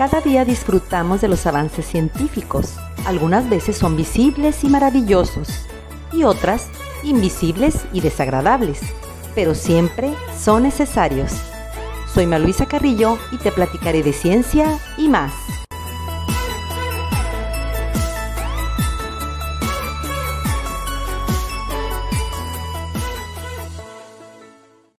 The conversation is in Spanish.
Cada día disfrutamos de los avances científicos. Algunas veces son visibles y maravillosos y otras invisibles y desagradables, pero siempre son necesarios. Soy Maluisa Carrillo y te platicaré de ciencia y más.